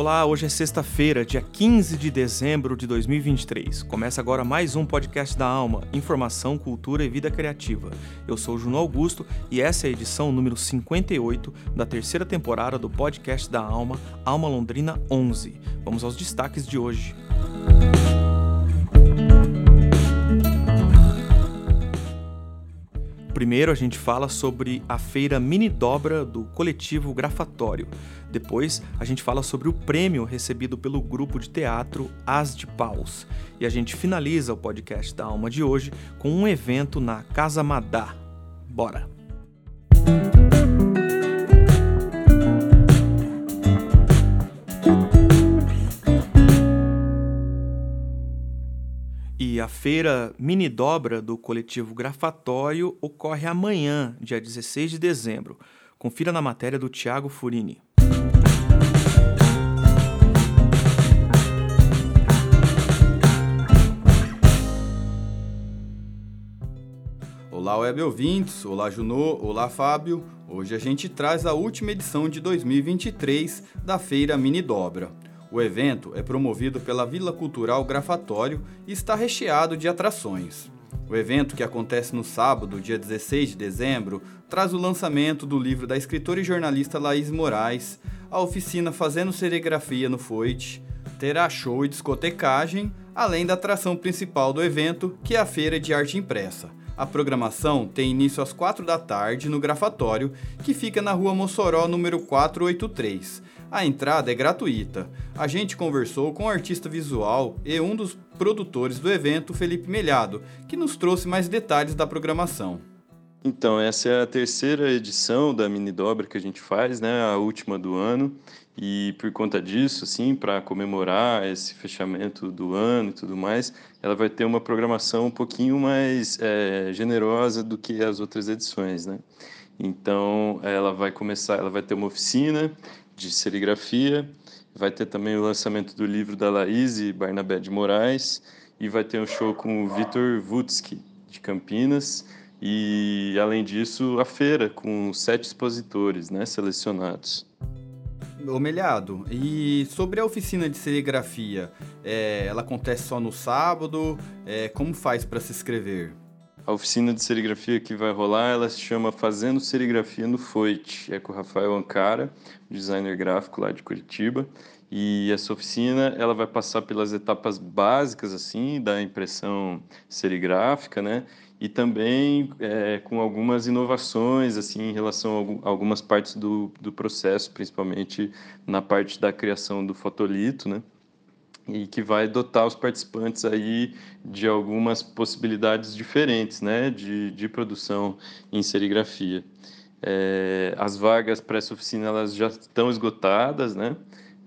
Olá, hoje é sexta-feira, dia 15 de dezembro de 2023. Começa agora mais um podcast da Alma, Informação, Cultura e Vida Criativa. Eu sou Juno Augusto e essa é a edição número 58 da terceira temporada do podcast da Alma, Alma Londrina 11. Vamos aos destaques de hoje. Primeiro a gente fala sobre a feira mini dobra do coletivo Grafatório. Depois a gente fala sobre o prêmio recebido pelo grupo de teatro As de Paus. E a gente finaliza o podcast da Alma de hoje com um evento na Casa Madá. Bora! Feira mini dobra do coletivo Grafatório ocorre amanhã, dia 16 de dezembro. Confira na matéria do Tiago Furini. Olá, web ouvintes, olá Junô, olá Fábio. Hoje a gente traz a última edição de 2023 da Feira Mini Dobra. O evento é promovido pela Vila Cultural Grafatório e está recheado de atrações. O evento, que acontece no sábado, dia 16 de dezembro, traz o lançamento do livro da escritora e jornalista Laís Moraes, a oficina Fazendo Serigrafia no Foite, terá show e discotecagem, além da atração principal do evento, que é a Feira de Arte Impressa. A programação tem início às 4 da tarde no Grafatório, que fica na rua Mossoró, número 483. A entrada é gratuita. A gente conversou com o artista visual e um dos produtores do evento, Felipe Melhado, que nos trouxe mais detalhes da programação. Então, essa é a terceira edição da mini dobra que a gente faz, né? A última do ano. E por conta disso, assim, para comemorar esse fechamento do ano e tudo mais, ela vai ter uma programação um pouquinho mais é, generosa do que as outras edições, né? Então, ela vai começar, ela vai ter uma oficina de serigrafia, vai ter também o lançamento do livro da Laís e Barnabé de Moraes, e vai ter um show com o Vitor Vutsky, de Campinas, e além disso, a feira com sete expositores né, selecionados. Omelhado, e sobre a oficina de serigrafia, é, ela acontece só no sábado? É, como faz para se inscrever? A oficina de serigrafia que vai rolar, ela se chama Fazendo Serigrafia no Foite. É com o Rafael Ancara, designer gráfico lá de Curitiba. E essa oficina, ela vai passar pelas etapas básicas, assim, da impressão serigráfica, né? E também é, com algumas inovações, assim, em relação a algumas partes do, do processo, principalmente na parte da criação do fotolito, né? e que vai dotar os participantes aí de algumas possibilidades diferentes, né, de, de produção em serigrafia. É, as vagas para essa oficina elas já estão esgotadas, né,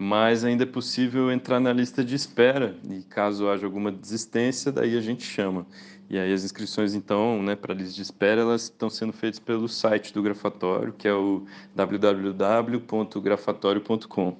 mas ainda é possível entrar na lista de espera e caso haja alguma desistência, daí a gente chama. E aí as inscrições então, né, para a lista de espera, elas estão sendo feitas pelo site do Grafatório, que é o www.grafatório.com.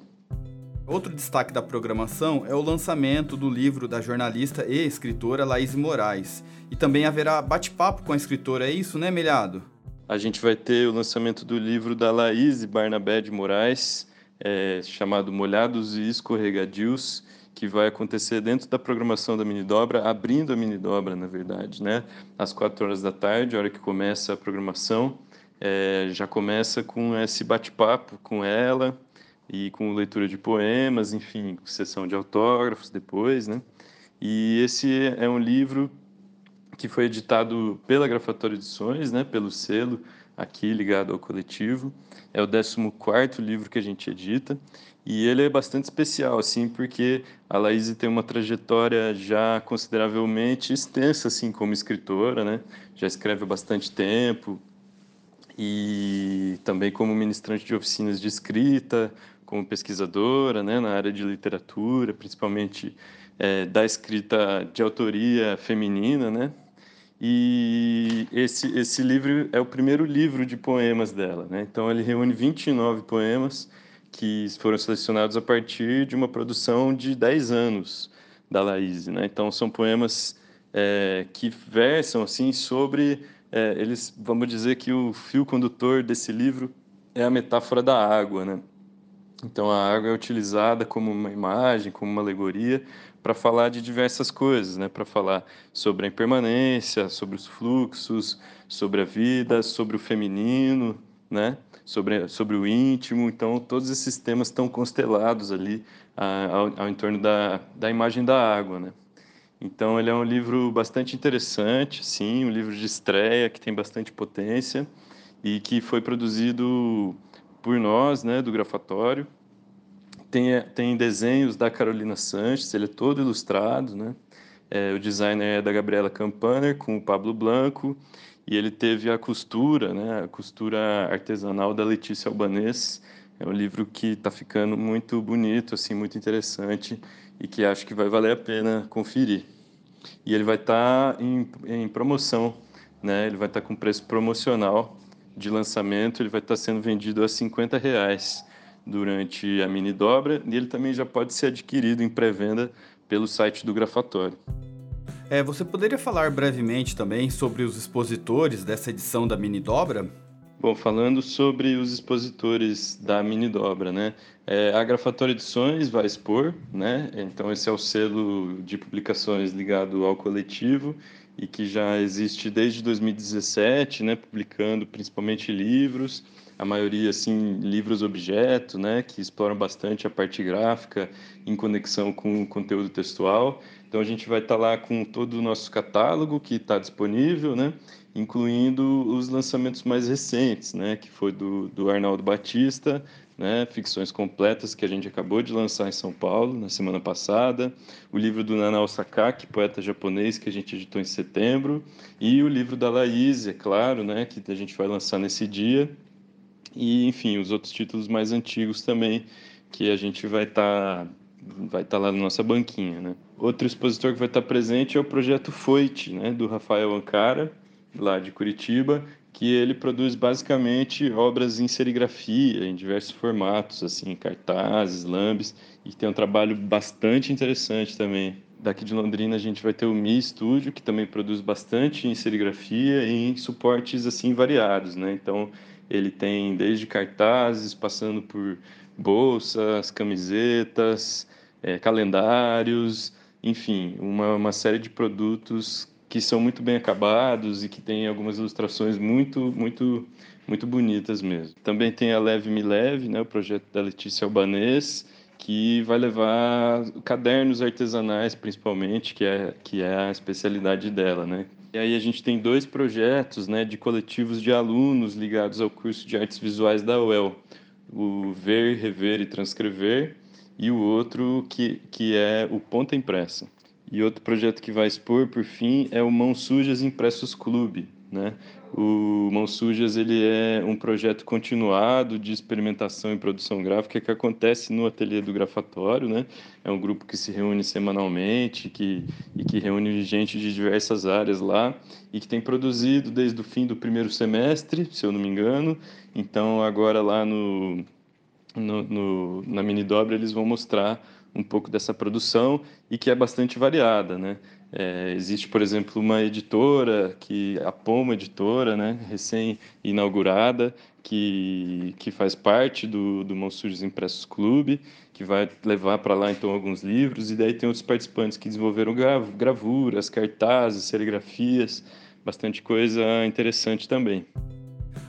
Outro destaque da programação é o lançamento do livro da jornalista e escritora Laís Moraes. E também haverá bate-papo com a escritora, é isso, né, Melhado? A gente vai ter o lançamento do livro da Laís Barnabé de Moraes, é, chamado Molhados e Escorregadios, que vai acontecer dentro da programação da mini dobra, abrindo a mini dobra, na verdade, né? Às quatro horas da tarde, a hora que começa a programação, é, já começa com esse bate-papo com ela, e com leitura de poemas, enfim, sessão de autógrafos depois, né? E esse é um livro que foi editado pela Grafatória Edições, né, pelo selo aqui ligado ao coletivo. É o 14º livro que a gente edita e ele é bastante especial assim, porque a Laís tem uma trajetória já consideravelmente extensa assim como escritora, né? Já escreve há bastante tempo, e também como ministrante de oficinas de escrita, como pesquisadora né, na área de literatura, principalmente é, da escrita de autoria feminina, né? E esse, esse livro é o primeiro livro de poemas dela, né? Então ele reúne 29 poemas que foram selecionados a partir de uma produção de 10 anos da Laís. Né? Então, são poemas é, que versam assim sobre é, eles vamos dizer que o fio condutor desse livro é a metáfora da água né então a água é utilizada como uma imagem como uma alegoria para falar de diversas coisas né? Para falar sobre a impermanência sobre os fluxos sobre a vida sobre o feminino né? Sobre sobre o íntimo. Então todos esses temas estão constelados ali ao, ao entorno da, da imagem da água né? Então, ele é um livro bastante interessante, sim, um livro de estreia que tem bastante potência e que foi produzido por nós, né, do Grafatório. Tem, tem desenhos da Carolina Sanches, ele é todo ilustrado, né? É, o designer é da Gabriela Campaner, com o Pablo Blanco, e ele teve a costura, né, a costura artesanal da Letícia Albanês. É um livro que está ficando muito bonito, assim, muito interessante e que acho que vai valer a pena conferir. E ele vai estar tá em, em promoção, né? Ele vai estar tá com preço promocional de lançamento, ele vai estar tá sendo vendido a 50 reais durante a mini dobra e ele também já pode ser adquirido em pré-venda pelo site do Grafatório. É, você poderia falar brevemente também sobre os expositores dessa edição da mini dobra? Bom, falando sobre os expositores da mini dobra, né? É, a Grafatória Edições vai expor, né? Então esse é o selo de publicações ligado ao coletivo e que já existe desde 2017, né? Publicando principalmente livros, a maioria assim livros objeto, né? Que exploram bastante a parte gráfica em conexão com o conteúdo textual. Então a gente vai estar lá com todo o nosso catálogo que está disponível, né? incluindo os lançamentos mais recentes, né, que foi do, do Arnaldo Batista, né, Ficções Completas, que a gente acabou de lançar em São Paulo na semana passada, o livro do Nanao Sakaki, poeta japonês, que a gente editou em setembro, e o livro da Laís, é claro, né, que a gente vai lançar nesse dia, e, enfim, os outros títulos mais antigos também, que a gente vai estar... Tá vai estar tá lá na nossa banquinha, né? Outro expositor que vai estar tá presente é o projeto Foite, né, do Rafael Ancara, lá de Curitiba, que ele produz basicamente obras em serigrafia, em diversos formatos, assim, cartazes, lambes, e tem um trabalho bastante interessante também. Daqui de Londrina a gente vai ter o Mi Studio, que também produz bastante em serigrafia e em suportes assim variados, né? Então, ele tem desde cartazes, passando por bolsas, camisetas, é, calendários, enfim, uma, uma série de produtos que são muito bem acabados e que tem algumas ilustrações muito, muito, muito bonitas mesmo. Também tem a Leve Me Leve, né, o projeto da Letícia Albanês, que vai levar cadernos artesanais, principalmente, que é, que é a especialidade dela, né? E aí a gente tem dois projetos, né, de coletivos de alunos ligados ao curso de artes visuais da UEL, o Ver, Rever e Transcrever, e o outro que, que é o Ponta Impressa. E outro projeto que vai expor, por fim, é o Mãos Sujas Impressos Clube. Né? O Mãos Sujas ele é um projeto continuado de experimentação e produção gráfica que acontece no ateliê do Grafatório. Né? É um grupo que se reúne semanalmente que, e que reúne gente de diversas áreas lá e que tem produzido desde o fim do primeiro semestre, se eu não me engano. Então, agora lá no, no, no na mini dobra, eles vão mostrar um pouco dessa produção e que é bastante variada, né? É, existe, por exemplo, uma editora, que a Poma Editora, né, recém-inaugurada, que, que faz parte do, do Monstros Impressos Clube, que vai levar para lá, então, alguns livros, e daí tem outros participantes que desenvolveram gravuras, cartazes, serigrafias, bastante coisa interessante também.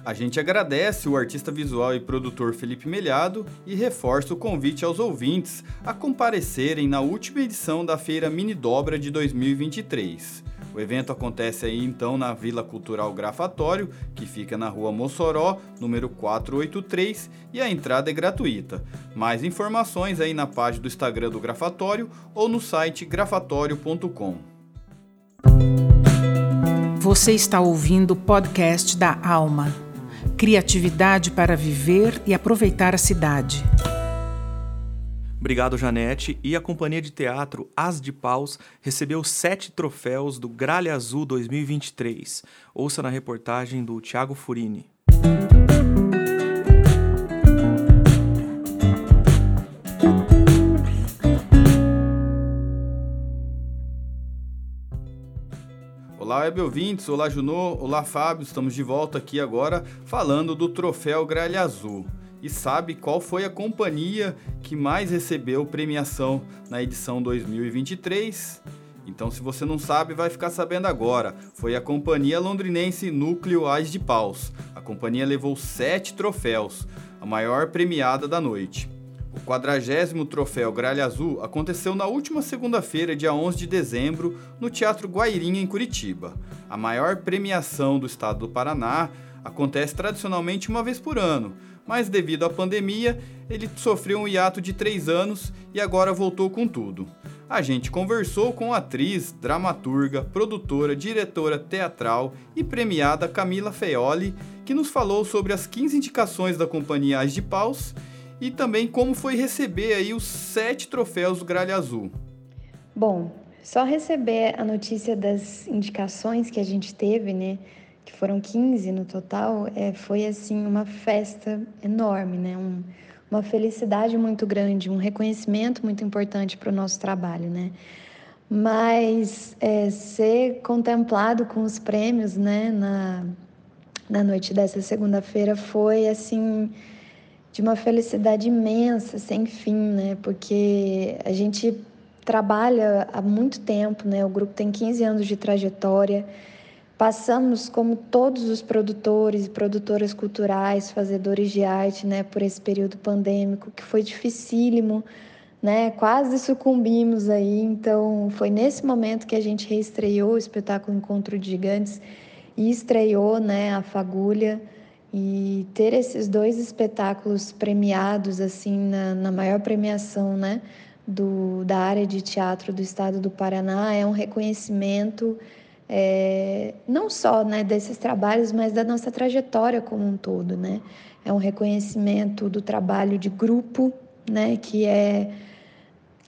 A gente agradece o artista visual e produtor Felipe Melhado e reforça o convite aos ouvintes a comparecerem na última edição da Feira Mini Dobra de 2023. O evento acontece aí então na Vila Cultural Grafatório, que fica na rua Mossoró, número 483, e a entrada é gratuita. Mais informações aí na página do Instagram do Grafatório ou no site grafatório.com. Você está ouvindo o podcast da Alma criatividade para viver e aproveitar a cidade. Obrigado, Janete. E a companhia de teatro As de Paus recebeu sete troféus do Gralha Azul 2023. Ouça na reportagem do Tiago Furini. Olá, web ouvintes, olá Junô, olá Fábio, estamos de volta aqui agora falando do troféu Gralha Azul. E sabe qual foi a companhia que mais recebeu premiação na edição 2023? Então, se você não sabe, vai ficar sabendo agora. Foi a companhia londrinense Núcleo Ais de Paus. A companhia levou sete troféus, a maior premiada da noite. O 40 troféu Gralha Azul aconteceu na última segunda-feira, dia 11 de dezembro, no Teatro Guairinha, em Curitiba. A maior premiação do estado do Paraná acontece tradicionalmente uma vez por ano, mas devido à pandemia, ele sofreu um hiato de três anos e agora voltou com tudo. A gente conversou com a atriz, dramaturga, produtora, diretora teatral e premiada Camila Feoli, que nos falou sobre as 15 indicações da Companhia Ais de Paus e também como foi receber aí os sete troféus do Gralha Azul. Bom, só receber a notícia das indicações que a gente teve, né? que foram 15 no total, é, foi assim uma festa enorme, né? Um, uma felicidade muito grande, um reconhecimento muito importante para o nosso trabalho, né? Mas é, ser contemplado com os prêmios, né, na, na noite dessa segunda-feira foi assim de uma felicidade imensa, sem fim, né? Porque a gente trabalha há muito tempo, né? O grupo tem 15 anos de trajetória. Passamos, como todos os produtores e produtoras culturais, fazedores de arte, né, por esse período pandêmico, que foi dificílimo, né, quase sucumbimos aí. Então, foi nesse momento que a gente reestreou o espetáculo Encontro de Gigantes e estreou né, a Fagulha. E ter esses dois espetáculos premiados, assim, na, na maior premiação, né, do, da área de teatro do estado do Paraná, é um reconhecimento é, não só né, desses trabalhos, mas da nossa trajetória como um todo. Né? É um reconhecimento do trabalho de grupo, né, que é,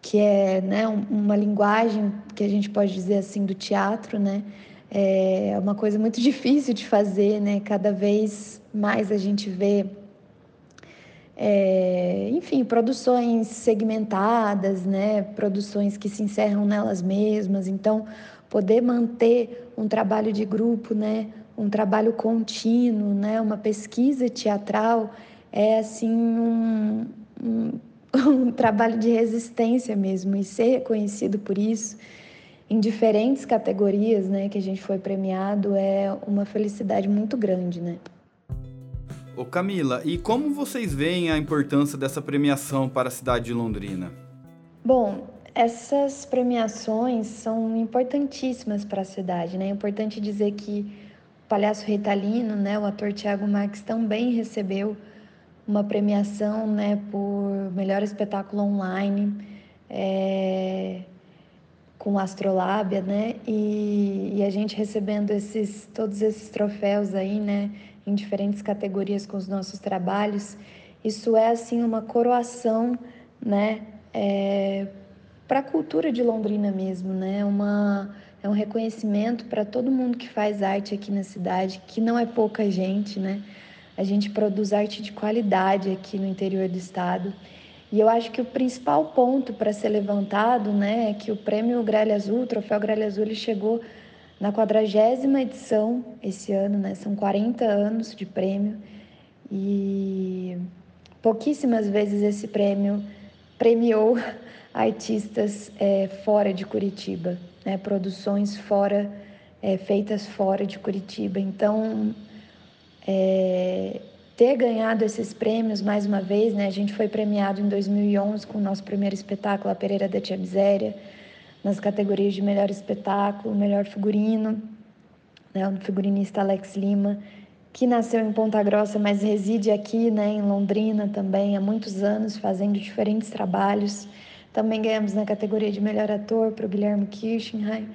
que é né, uma linguagem que a gente pode dizer assim do teatro. Né? É uma coisa muito difícil de fazer, né? cada vez mais a gente vê. É, enfim, produções segmentadas, né? produções que se encerram nelas mesmas. Então, poder manter um trabalho de grupo, né, um trabalho contínuo, né, uma pesquisa teatral é assim um, um, um trabalho de resistência mesmo e ser reconhecido por isso em diferentes categorias, né, que a gente foi premiado é uma felicidade muito grande, né? Ô Camila, e como vocês veem a importância dessa premiação para a cidade de Londrina? Bom, essas premiações são importantíssimas para a cidade, né? É importante dizer que o Palhaço Ritalino, né, o ator Tiago Marques também recebeu uma premiação, né, por melhor espetáculo online é, com Astrolábia, né? E, e a gente recebendo esses todos esses troféus aí, né, em diferentes categorias com os nossos trabalhos, isso é assim uma coroação, né? É, para a cultura de Londrina mesmo, né? Uma, é um reconhecimento para todo mundo que faz arte aqui na cidade, que não é pouca gente, né? A gente produz arte de qualidade aqui no interior do estado. E eu acho que o principal ponto para ser levantado, né, é que o prêmio Gralha Azul, o troféu Gralha Azul, ele chegou na quadragésima edição esse ano, né? São 40 anos de prêmio e pouquíssimas vezes esse prêmio premiou artistas é, fora de Curitiba, né? produções fora, é, feitas fora de Curitiba. Então, é, ter ganhado esses prêmios mais uma vez, né? a gente foi premiado em 2011 com o nosso primeiro espetáculo, A Pereira da Tia Miséria, nas categorias de melhor espetáculo, melhor figurino, né? o figurinista Alex Lima, que nasceu em Ponta Grossa, mas reside aqui né, em Londrina também há muitos anos, fazendo diferentes trabalhos. Também ganhamos na categoria de melhor ator para o Guilherme Kirchenheim.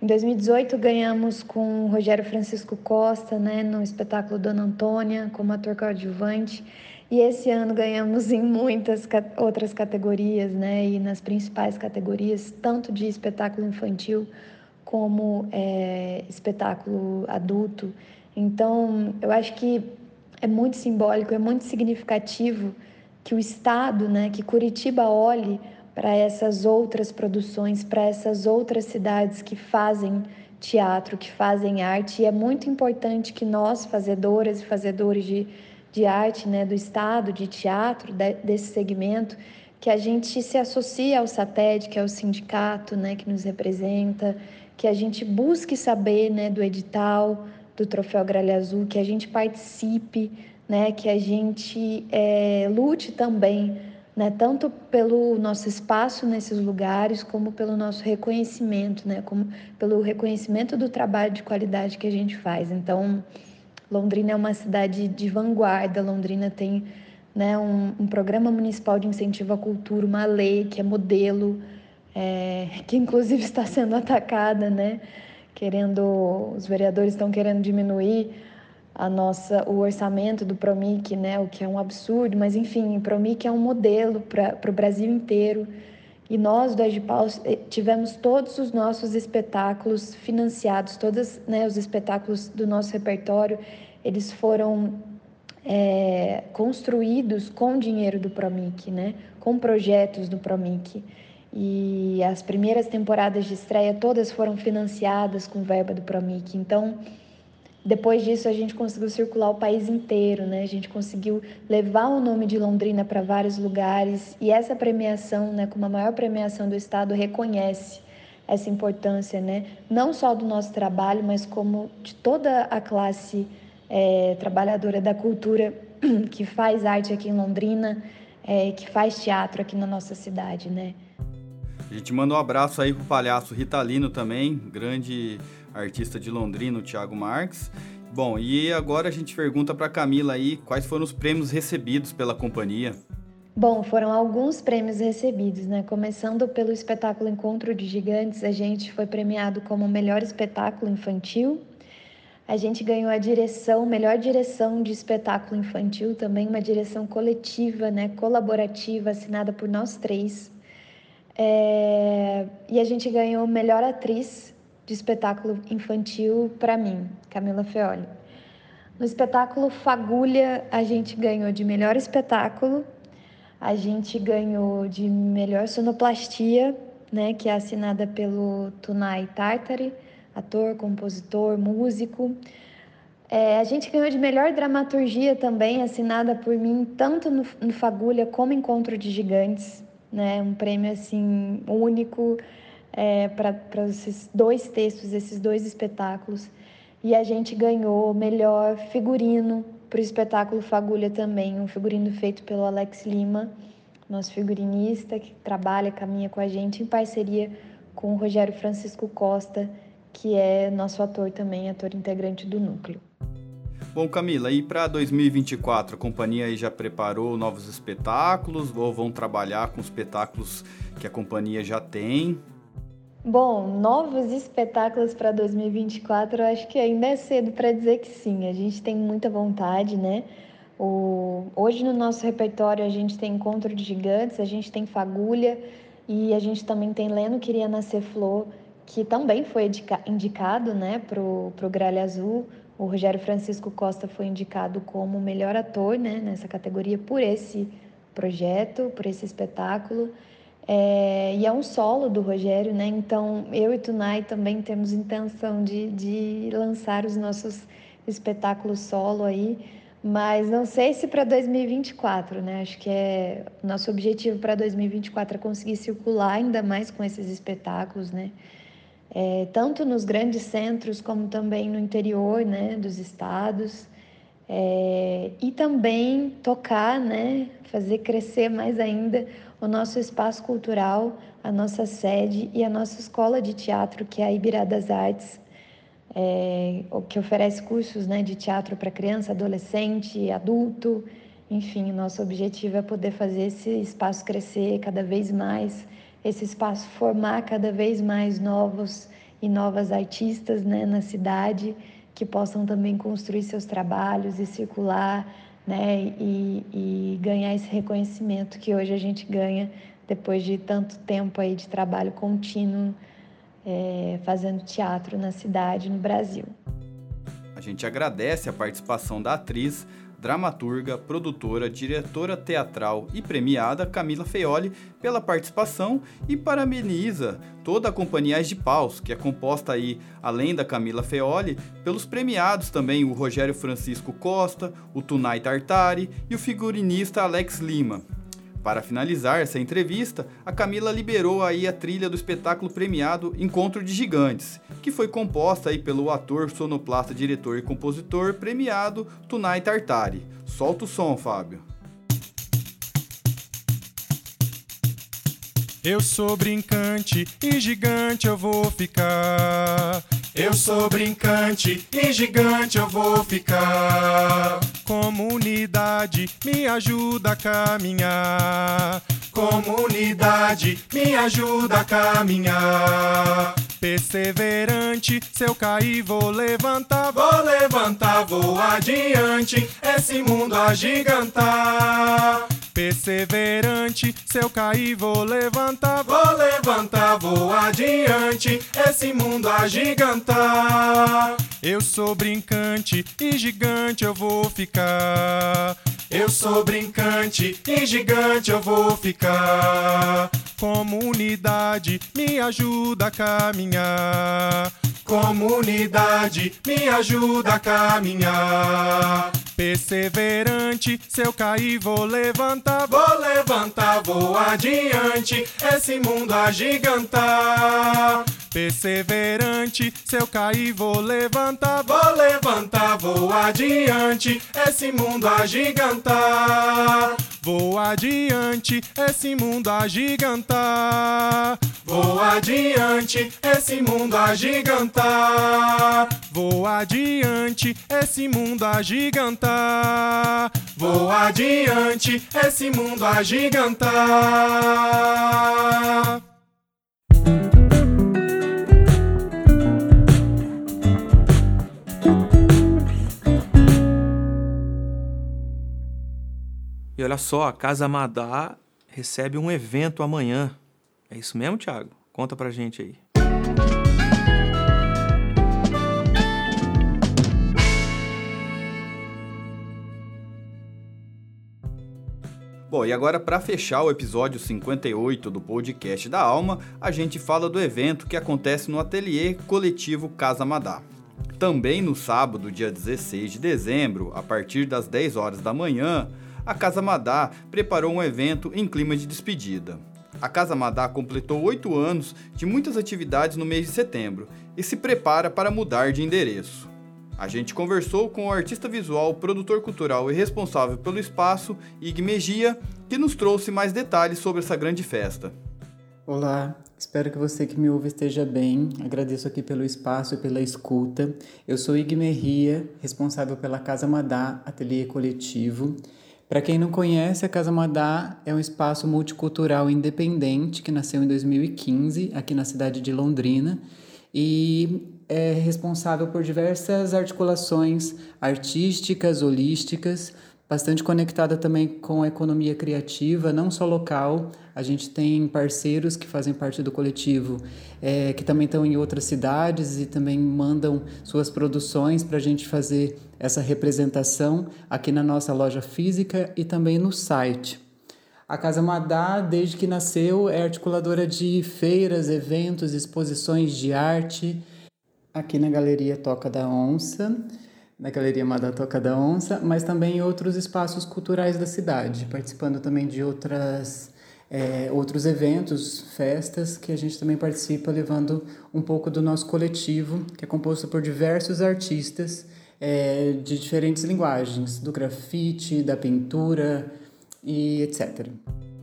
Em 2018 ganhamos com o Rogério Francisco Costa, né, no espetáculo Dona Antônia, como ator coadjuvante. E esse ano ganhamos em muitas outras categorias, né, e nas principais categorias, tanto de espetáculo infantil como é, espetáculo adulto. Então, eu acho que é muito simbólico, é muito significativo que o Estado, né, que Curitiba olhe para essas outras produções, para essas outras cidades que fazem teatro, que fazem arte, e é muito importante que nós, fazedoras e fazedores de, de arte, né, do Estado, de teatro, de, desse segmento, que a gente se associe ao SATED, que é o sindicato né, que nos representa, que a gente busque saber né, do edital, do Troféu Gralha Azul, que a gente participe, né, que a gente é, lute também né, tanto pelo nosso espaço nesses lugares, como pelo nosso reconhecimento, né, como pelo reconhecimento do trabalho de qualidade que a gente faz. Então, Londrina é uma cidade de vanguarda, Londrina tem né, um, um programa municipal de incentivo à cultura, uma lei que é modelo, é, que inclusive está sendo atacada, né, querendo, os vereadores estão querendo diminuir a nossa, o orçamento do Promic, né, o que é um absurdo, mas enfim, o Promic é um modelo para o Brasil inteiro. E nós do Agipau eh, tivemos todos os nossos espetáculos financiados, todos né, os espetáculos do nosso repertório, eles foram é, construídos com dinheiro do Promic, né, com projetos do Promic. E as primeiras temporadas de estreia todas foram financiadas com verba do Promic. Então, depois disso, a gente conseguiu circular o país inteiro, né? A gente conseguiu levar o nome de Londrina para vários lugares e essa premiação, né, como a maior premiação do estado, reconhece essa importância, né? Não só do nosso trabalho, mas como de toda a classe é, trabalhadora da cultura que faz arte aqui em Londrina, é, que faz teatro aqui na nossa cidade, né? A gente manda um abraço aí pro palhaço Ritalino também, grande artista de Londrina, o Thiago Marques. Bom, e agora a gente pergunta para Camila aí quais foram os prêmios recebidos pela companhia. Bom, foram alguns prêmios recebidos, né? Começando pelo espetáculo Encontro de Gigantes, a gente foi premiado como melhor espetáculo infantil. A gente ganhou a direção, melhor direção de espetáculo infantil, também uma direção coletiva, né, colaborativa, assinada por nós três. É... E a gente ganhou melhor atriz de espetáculo infantil para mim, Camila Feoli. No espetáculo Fagulha, a gente ganhou de melhor espetáculo, a gente ganhou de melhor sonoplastia, né, que é assinada pelo Tunai Tartari, ator, compositor, músico. É, a gente ganhou de melhor dramaturgia também, assinada por mim, tanto no, no Fagulha como Encontro de Gigantes, né, um prêmio assim único é, para esses dois textos, esses dois espetáculos. E a gente ganhou melhor figurino para o espetáculo Fagulha também, um figurino feito pelo Alex Lima, nosso figurinista que trabalha, caminha com a gente em parceria com o Rogério Francisco Costa, que é nosso ator também, ator integrante do núcleo. Bom, Camila, e para 2024, a companhia já preparou novos espetáculos ou vão trabalhar com espetáculos que a companhia já tem? Bom, novos espetáculos para 2024, eu acho que ainda é cedo para dizer que sim. A gente tem muita vontade, né? O... Hoje no nosso repertório a gente tem Encontro de Gigantes, a gente tem Fagulha e a gente também tem Leno Queria Nascer Flor, que também foi indicado né, para o Gralha Azul. O Rogério Francisco Costa foi indicado como melhor ator né, nessa categoria por esse projeto, por esse espetáculo. É, e é um solo do Rogério, né? Então, eu e Tunai também temos intenção de, de lançar os nossos espetáculos solo aí, mas não sei se para 2024, né? Acho que é nosso objetivo para 2024 é conseguir circular ainda mais com esses espetáculos, né? É, tanto nos grandes centros como também no interior, né? Dos estados. É, e também tocar, né? Fazer crescer mais ainda o nosso espaço cultural, a nossa sede e a nossa escola de teatro, que é a Ibirá das Artes, é, que oferece cursos né, de teatro para criança, adolescente, adulto. Enfim, nosso objetivo é poder fazer esse espaço crescer cada vez mais, esse espaço formar cada vez mais novos e novas artistas né, na cidade que possam também construir seus trabalhos e circular né? E, e ganhar esse reconhecimento que hoje a gente ganha depois de tanto tempo aí de trabalho contínuo é, fazendo teatro na cidade, no Brasil. A gente agradece a participação da atriz dramaturga, produtora, diretora teatral e premiada Camila Feoli pela participação e parabeniza toda a companhia de Paus, que é composta aí, além da Camila Feoli, pelos premiados também o Rogério Francisco Costa, o Tunai Tartari e o figurinista Alex Lima. Para finalizar essa entrevista, a Camila liberou aí a trilha do espetáculo premiado Encontro de Gigantes, que foi composta aí pelo ator, sonoplasta, diretor e compositor premiado Tunai Tartari. Solta o som, Fábio. Eu sou brincante e gigante eu vou ficar. Eu sou brincante e gigante eu vou ficar. Comunidade me ajuda a caminhar. Comunidade me ajuda a caminhar. Perseverante, se eu cair vou levantar, vou levantar, vou adiante, esse mundo agigantar. Perseverante, se eu cair vou levantar, vou levantar, vou adiante, esse mundo agigantar. Eu sou brincante e gigante eu vou ficar. Eu sou brincante e gigante eu vou ficar. Comunidade me ajuda a caminhar. Comunidade me ajuda a caminhar. Perseverante, se eu cair vou levantar, vou levantar, vou adiante, esse mundo agigantar. Perseverante, se eu cair vou levantar, vou levantar, vou adiante, esse mundo agigantar. Vou adiante, esse mundo agigantar. Vou adiante, esse mundo agigantar. Vou adiante, esse mundo agigantar. Vou adiante, esse mundo agigantar. Olha só, a Casa Madá recebe um evento amanhã. É isso mesmo, Thiago? Conta pra gente aí. Bom, e agora para fechar o episódio 58 do podcast da Alma, a gente fala do evento que acontece no ateliê coletivo Casa Madá. Também no sábado, dia 16 de dezembro, a partir das 10 horas da manhã, a Casa Madá preparou um evento em clima de despedida. A Casa Madá completou oito anos de muitas atividades no mês de setembro e se prepara para mudar de endereço. A gente conversou com o artista visual, produtor cultural e responsável pelo espaço, Ig Megia, que nos trouxe mais detalhes sobre essa grande festa. Olá, espero que você que me ouve esteja bem. Agradeço aqui pelo espaço e pela escuta. Eu sou Ig Merria, responsável pela Casa Madá Ateliê Coletivo. Para quem não conhece, a Casa Madá é um espaço multicultural independente que nasceu em 2015 aqui na cidade de Londrina e é responsável por diversas articulações artísticas, holísticas, bastante conectada também com a economia criativa, não só local. A gente tem parceiros que fazem parte do coletivo, é, que também estão em outras cidades e também mandam suas produções para a gente fazer essa representação aqui na nossa loja física e também no site. A Casa Madá, desde que nasceu, é articuladora de feiras, eventos, exposições de arte. Aqui na Galeria Toca da Onça, na Galeria Madá Toca da Onça, mas também em outros espaços culturais da cidade, participando também de outras, é, outros eventos, festas, que a gente também participa, levando um pouco do nosso coletivo, que é composto por diversos artistas é, de diferentes linguagens, do grafite, da pintura, e etc.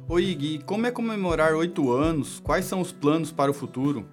Oi, Gui, como é comemorar oito anos? Quais são os planos para o futuro?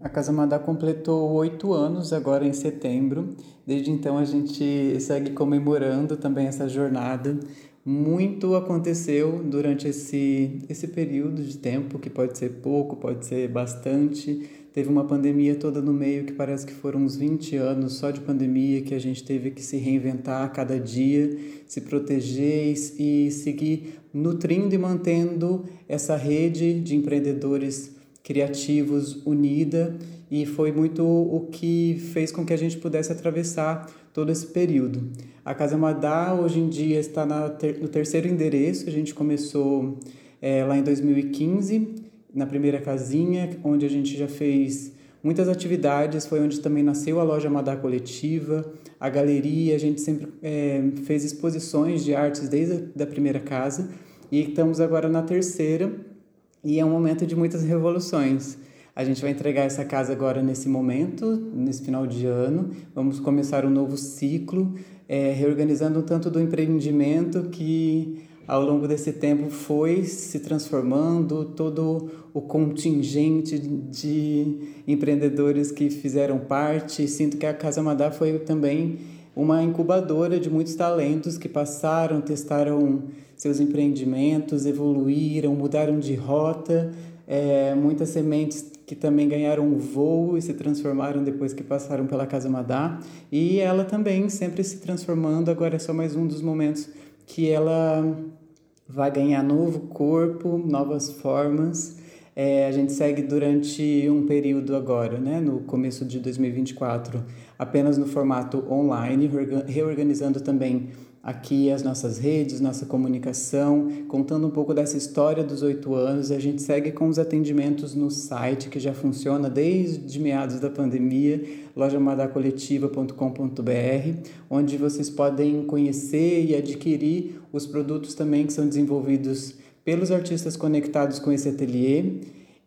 A Casa Madá completou oito anos agora em setembro. Desde então a gente segue comemorando também essa jornada. Muito aconteceu durante esse, esse período de tempo, que pode ser pouco, pode ser bastante. Teve uma pandemia toda no meio, que parece que foram uns 20 anos só de pandemia, que a gente teve que se reinventar a cada dia, se proteger e, seguir nutrindo e mantendo essa rede de empreendedores criativos unida e foi muito o que fez com que a gente pudesse atravessar todo esse período. A Casa Madá hoje em dia está ter, no terceiro endereço, a gente começou é, lá em 2015, na primeira casinha, onde a gente já fez muitas atividades, foi onde também nasceu a loja Madá Coletiva, a galeria, a gente sempre é, fez exposições de artes desde a da primeira casa. E estamos agora na terceira. E é um momento de muitas revoluções. A gente vai entregar essa casa agora nesse momento, nesse final de ano. Vamos começar um novo ciclo, é, reorganizando tanto do empreendimento que ao longo desse tempo foi se transformando, todo o contingente de empreendedores que fizeram parte. Sinto que a Casa Madá foi também uma incubadora de muitos talentos que passaram, testaram seus empreendimentos, evoluíram, mudaram de rota. É, muitas sementes que também ganharam um voo e se transformaram depois que passaram pela Casa Madá. E ela também sempre se transformando, agora é só mais um dos momentos que ela vai ganhar novo corpo, novas formas. É, a gente segue durante um período agora, né, no começo de 2024, apenas no formato online, reorganizando também aqui as nossas redes, nossa comunicação, contando um pouco dessa história dos oito anos. A gente segue com os atendimentos no site, que já funciona desde meados da pandemia, lojamadacoletiva.com.br, onde vocês podem conhecer e adquirir os produtos também que são desenvolvidos pelos artistas conectados com esse ateliê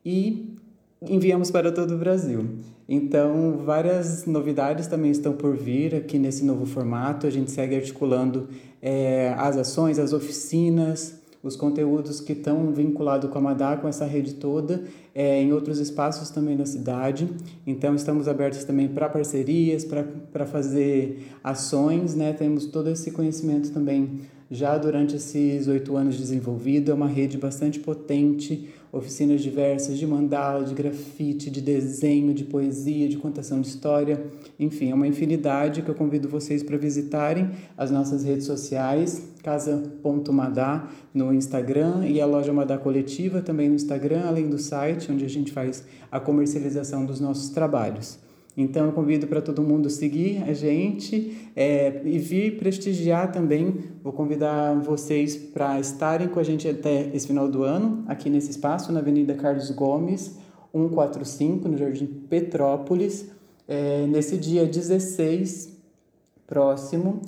e enviamos para todo o Brasil. Então, várias novidades também estão por vir aqui nesse novo formato. A gente segue articulando é, as ações, as oficinas, os conteúdos que estão vinculados com a Madá, com essa rede toda, é, em outros espaços também da cidade. Então, estamos abertos também para parcerias, para fazer ações, né? Temos todo esse conhecimento também já durante esses oito anos desenvolvido. É uma rede bastante potente, oficinas diversas de mandala, de grafite, de desenho, de poesia, de contação de história. Enfim, é uma infinidade que eu convido vocês para visitarem as nossas redes sociais, casa.madá no Instagram e a loja Madá Coletiva também no Instagram, além do site onde a gente faz a comercialização dos nossos trabalhos. Então, eu convido para todo mundo seguir a gente é, e vir prestigiar também. Vou convidar vocês para estarem com a gente até esse final do ano, aqui nesse espaço, na Avenida Carlos Gomes, 145, no Jardim Petrópolis. É, nesse dia 16 próximo,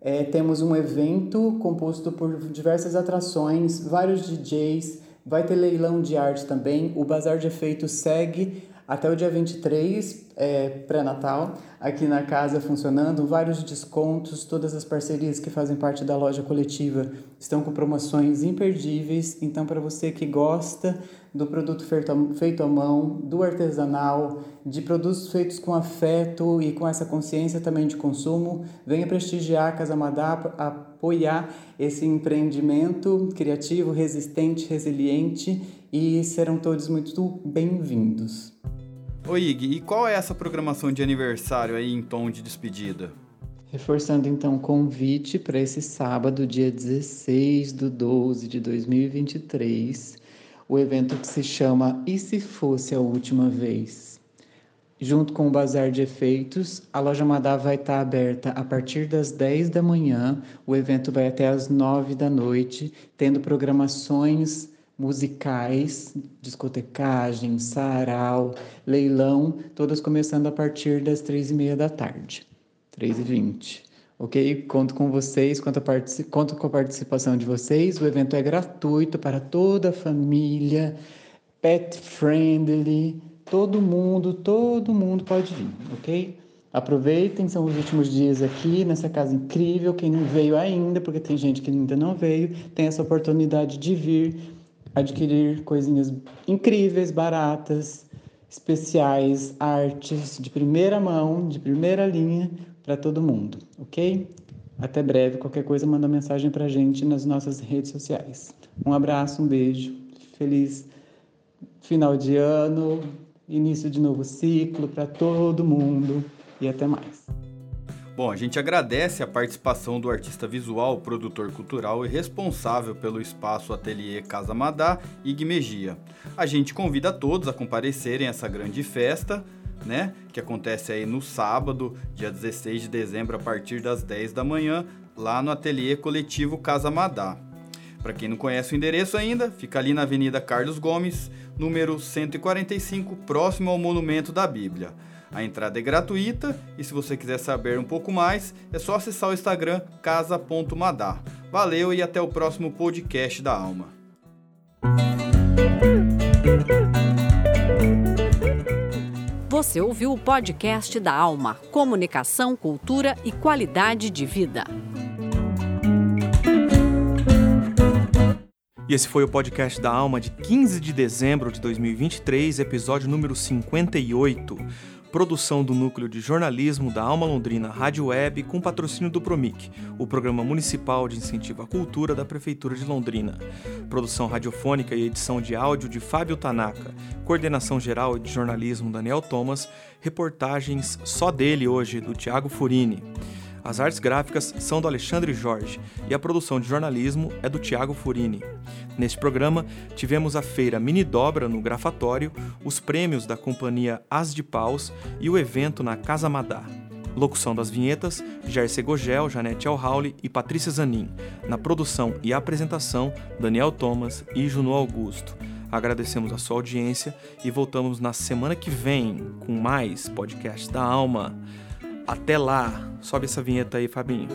é, temos um evento composto por diversas atrações, vários DJs, vai ter leilão de arte também. O Bazar de Efeitos segue até o dia 23, é, pré-natal, aqui na casa funcionando, vários descontos, todas as parcerias que fazem parte da loja coletiva estão com promoções imperdíveis. Então, para você que gosta do produto feito à mão, do artesanal, de produtos feitos com afeto e com essa consciência também de consumo, venha prestigiar a Casa Madá, apoiar esse empreendimento criativo, resistente, resiliente e serão todos muito bem-vindos. Oi, Ig, e qual é essa programação de aniversário aí em tom de despedida? Reforçando então o convite para esse sábado, dia 16 do 12 de 2023, o evento que se chama E Se Fosse a Última Vez? Junto com o Bazar de Efeitos, a loja Madá vai estar aberta a partir das 10 da manhã, o evento vai até as 9 da noite, tendo programações musicais, discotecagem, sarau, leilão, todas começando a partir das três e meia da tarde, três e vinte. Ok? Conto com vocês, conto, a conto com a participação de vocês. O evento é gratuito para toda a família, pet friendly, todo mundo, todo mundo pode vir, ok? Aproveitem, são os últimos dias aqui nessa casa incrível. Quem não veio ainda, porque tem gente que ainda não veio, tem essa oportunidade de vir adquirir coisinhas incríveis, baratas, especiais, artes de primeira mão, de primeira linha para todo mundo, ok? Até breve. Qualquer coisa, manda mensagem para gente nas nossas redes sociais. Um abraço, um beijo. Feliz final de ano, início de novo ciclo para todo mundo e até mais. Bom, a gente agradece a participação do artista visual, produtor cultural e responsável pelo espaço Ateliê Casa Madá, Ig Megia. A gente convida todos a comparecerem a essa grande festa né? Que acontece aí no sábado, dia 16 de dezembro, a partir das 10 da manhã, lá no ateliê coletivo Casa Madá. Para quem não conhece o endereço ainda, fica ali na Avenida Carlos Gomes, número 145, próximo ao Monumento da Bíblia. A entrada é gratuita e se você quiser saber um pouco mais, é só acessar o Instagram casa.madá. Valeu e até o próximo podcast da Alma. Você ouviu o podcast da Alma, Comunicação, Cultura e Qualidade de Vida. E esse foi o podcast da Alma de 15 de dezembro de 2023, episódio número 58 produção do Núcleo de Jornalismo da Alma Londrina Rádio Web com patrocínio do Promic, o Programa Municipal de Incentivo à Cultura da Prefeitura de Londrina. Produção radiofônica e edição de áudio de Fábio Tanaka, coordenação geral de jornalismo Daniel Thomas, reportagens só dele hoje do Tiago Furini. As artes gráficas são do Alexandre Jorge e a produção de jornalismo é do Tiago Furini. Neste programa, tivemos a feira Mini Dobra no Grafatório, os prêmios da companhia As de Paus e o evento na Casa Madá. Locução das vinhetas, Jair Gogel, Janete Alhauli e Patrícia Zanin. Na produção e apresentação, Daniel Thomas e Juno Augusto. Agradecemos a sua audiência e voltamos na semana que vem com mais podcast da Alma. Até lá. Sobe essa vinheta aí, Fabinho.